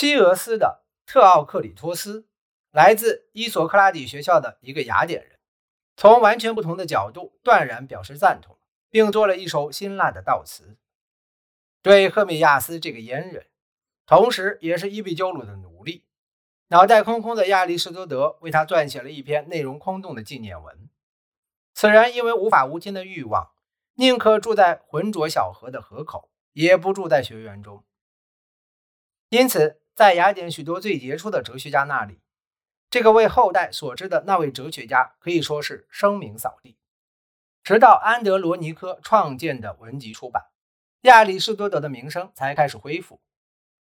西俄斯的特奥克里托斯来自伊索克拉底学校的一个雅典人，从完全不同的角度断然表示赞同，并做了一首辛辣的悼词，对赫米亚斯这个阉人，同时也是伊壁鸠鲁的奴隶。脑袋空空的亚里士多德为他撰写了一篇内容空洞的纪念文。此人因为无法无天的欲望，宁可住在浑浊小河的河口，也不住在学园中。因此，在雅典许多最杰出的哲学家那里，这个为后代所知的那位哲学家可以说是声名扫地。直到安德罗尼科创建的文集出版，亚里士多德的名声才开始恢复。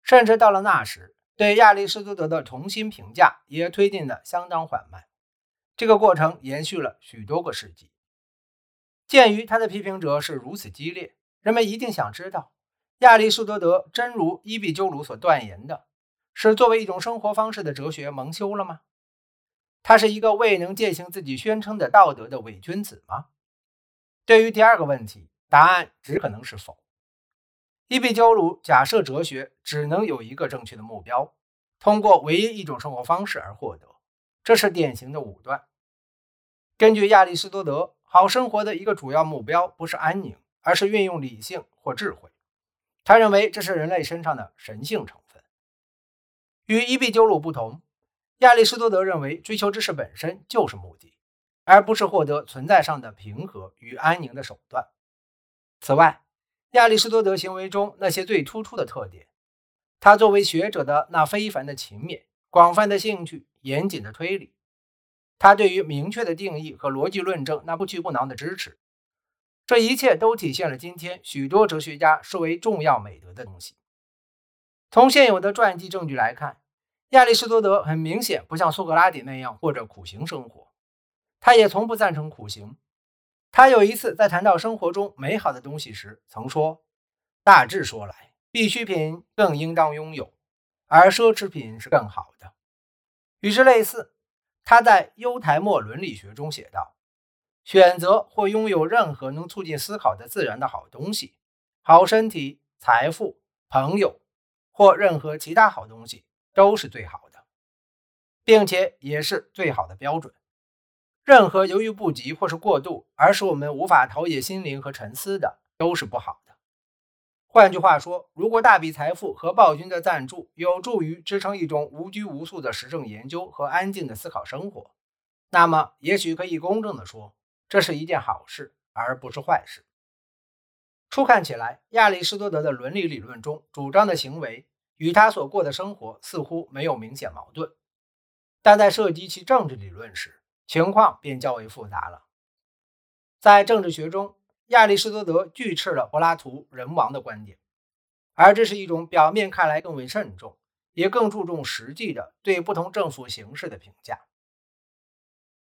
甚至到了那时。对亚里士多德的重新评价也推进的相当缓慢，这个过程延续了许多个世纪。鉴于他的批评者是如此激烈，人们一定想知道，亚里士多德真如伊壁鸠鲁所断言的，是作为一种生活方式的哲学蒙羞了吗？他是一个未能践行自己宣称的道德的伪君子吗？对于第二个问题，答案只可能是否。伊壁鸠鲁假设哲学只能有一个正确的目标，通过唯一一种生活方式而获得，这是典型的武断。根据亚里士多德，好生活的一个主要目标不是安宁，而是运用理性或智慧。他认为这是人类身上的神性成分。与伊壁鸠鲁不同，亚里士多德认为追求知识本身就是目的，而不是获得存在上的平和与安宁的手段。此外，亚里士多德行为中那些最突出的特点，他作为学者的那非凡的勤勉、广泛的兴趣、严谨的推理，他对于明确的定义和逻辑论证那不屈不挠的支持，这一切都体现了今天许多哲学家视为重要美德的东西。从现有的传记证据来看，亚里士多德很明显不像苏格拉底那样过着苦行生活，他也从不赞成苦行。他有一次在谈到生活中美好的东西时，曾说：“大致说来，必需品更应当拥有，而奢侈品是更好的。”与之类似，他在《优台莫伦理学》中写道：“选择或拥有任何能促进思考的自然的好东西，好身体、财富、朋友或任何其他好东西，都是最好的，并且也是最好的标准。”任何由于不及或是过度而使我们无法陶冶心灵和沉思的，都是不好的。换句话说，如果大笔财富和暴君的赞助有助于支撑一种无拘无束的实证研究和安静的思考生活，那么也许可以公正地说，这是一件好事，而不是坏事。初看起来，亚里士多德的伦理理论中主张的行为与他所过的生活似乎没有明显矛盾，但在涉及其政治理论时，情况便较为复杂了。在政治学中，亚里士多德拒斥了柏拉图“人王”的观点，而这是一种表面看来更为慎重，也更注重实际的对不同政府形式的评价。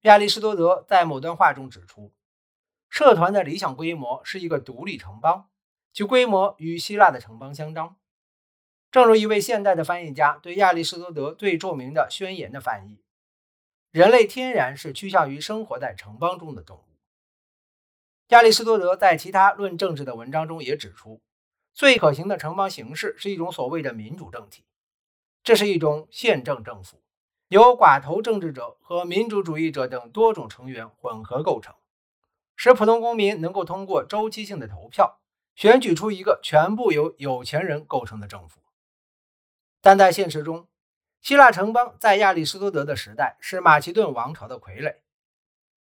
亚里士多德在某段话中指出，社团的理想规模是一个独立城邦，其规模与希腊的城邦相当。正如一位现代的翻译家对亚里士多德最著名的宣言的翻译。人类天然是趋向于生活在城邦中的动物。亚里士多德在其他论政治的文章中也指出，最可行的城邦形式是一种所谓的民主政体，这是一种宪政政府，由寡头政治者和民主主义者等多种成员混合构成，使普通公民能够通过周期性的投票选举出一个全部由有钱人构成的政府。但在现实中，希腊城邦在亚里士多德的时代是马其顿王朝的傀儡。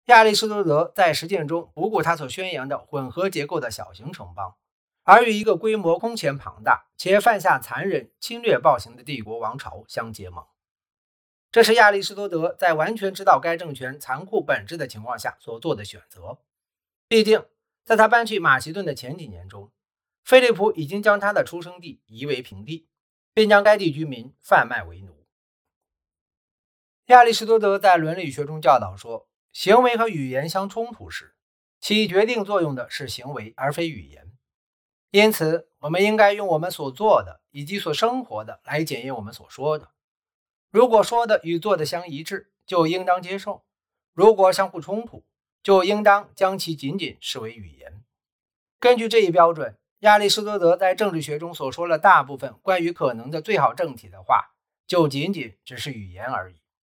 亚里士多德在实践中不顾他所宣扬的混合结构的小型城邦，而与一个规模空前庞大且犯下残忍侵略暴行的帝国王朝相结盟。这是亚里士多德在完全知道该政权残酷本质的情况下所做的选择。毕竟，在他搬去马其顿的前几年中，菲利普已经将他的出生地夷为平地，并将该地居民贩卖为奴。亚里士多德在伦理学中教导说，行为和语言相冲突时，起决定作用的是行为而非语言。因此，我们应该用我们所做的以及所生活的来检验我们所说的。如果说的与做的相一致，就应当接受；如果相互冲突，就应当将其仅仅视为语言。根据这一标准，亚里士多德在政治学中所说了大部分关于可能的最好政体的话。就仅仅只是语言而已。